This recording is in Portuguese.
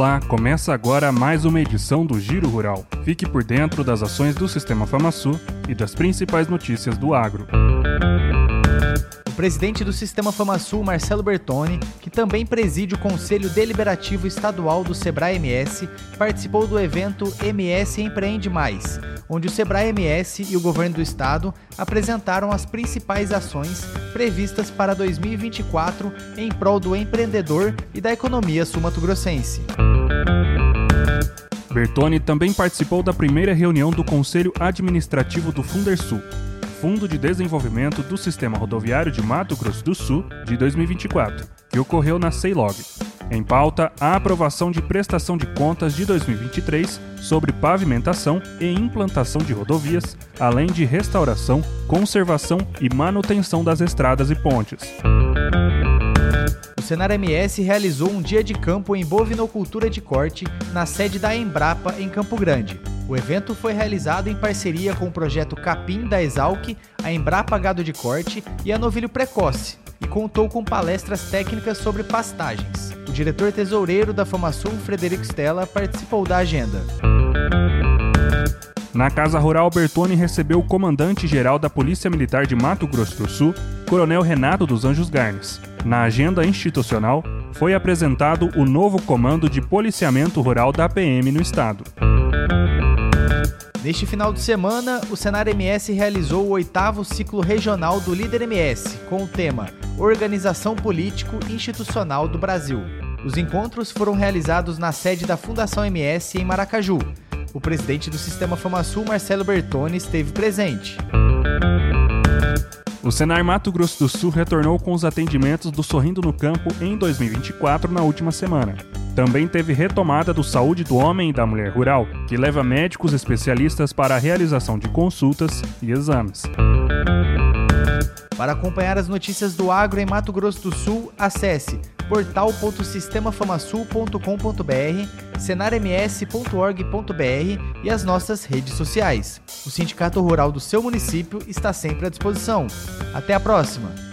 Olá, começa agora mais uma edição do Giro Rural. Fique por dentro das ações do Sistema FamaSul e das principais notícias do agro. O presidente do Sistema FamaSul, Marcelo Bertoni, que também preside o Conselho Deliberativo Estadual do Sebrae MS, participou do evento MS Empreende Mais, onde o Sebrae MS e o governo do estado apresentaram as principais ações previstas para 2024 em prol do empreendedor e da economia sumatogrossense. Bertoni também participou da primeira reunião do Conselho Administrativo do Fundersul, Fundo de Desenvolvimento do Sistema Rodoviário de Mato Grosso do Sul de 2024, que ocorreu na Ceilog. Em pauta, a aprovação de prestação de contas de 2023 sobre pavimentação e implantação de rodovias, além de restauração, conservação e manutenção das estradas e pontes. O Senar MS realizou um dia de campo em bovinocultura de corte na sede da Embrapa em Campo Grande. O evento foi realizado em parceria com o projeto Capim da Exalc, a Embrapa Gado de Corte e a Novilho Precoce, contou com palestras técnicas sobre pastagens. O diretor tesoureiro da FamaSul, Frederico Stella, participou da agenda. Na Casa Rural, Bertone recebeu o comandante-geral da Polícia Militar de Mato Grosso do Sul, Coronel Renato dos Anjos Garnes. Na agenda institucional, foi apresentado o novo Comando de Policiamento Rural da PM no estado. Neste final de semana, o Senar MS realizou o oitavo ciclo regional do Líder MS, com o tema Organização Político Institucional do Brasil. Os encontros foram realizados na sede da Fundação MS em Maracaju. O presidente do Sistema FamaSul, Marcelo Bertoni, esteve presente. O Senar Mato Grosso do Sul retornou com os atendimentos do Sorrindo no Campo em 2024 na última semana. Também teve retomada do Saúde do Homem e da Mulher Rural, que leva médicos especialistas para a realização de consultas e exames. Para acompanhar as notícias do agro em Mato Grosso do Sul, acesse portal.sistemafamasul.com.br, senarms.org.br e as nossas redes sociais. O Sindicato Rural do seu município está sempre à disposição. Até a próxima!